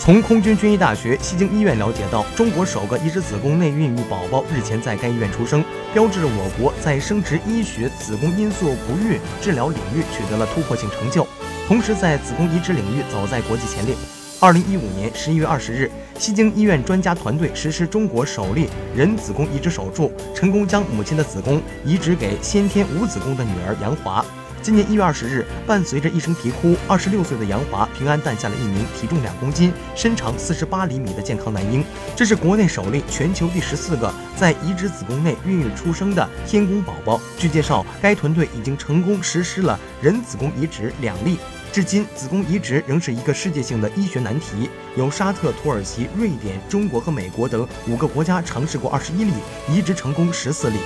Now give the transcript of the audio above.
从空军军医大学西京医院了解到，中国首个移植子宫内孕育宝宝日前在该医院出生，标志着我国在生殖医学子宫因素不育治疗领域取得了突破性成就，同时在子宫移植领域走在国际前列。二零一五年十一月二十日，西京医院专家团队实施中国首例人子宫移植手术，成功将母亲的子宫移植给先天无子宫的女儿杨华。今年一月二十日，伴随着一声啼哭，二十六岁的杨华平安诞下了一名体重两公斤、身长四十八厘米的健康男婴。这是国内首例、全球第十四个在移植子宫内孕育出生的天宫宝宝。据介绍，该团队已经成功实施了人子宫移植两例。至今，子宫移植仍是一个世界性的医学难题。有沙特、土耳其、瑞典、中国和美国等五个国家尝试过二十一例，移植成功十四例。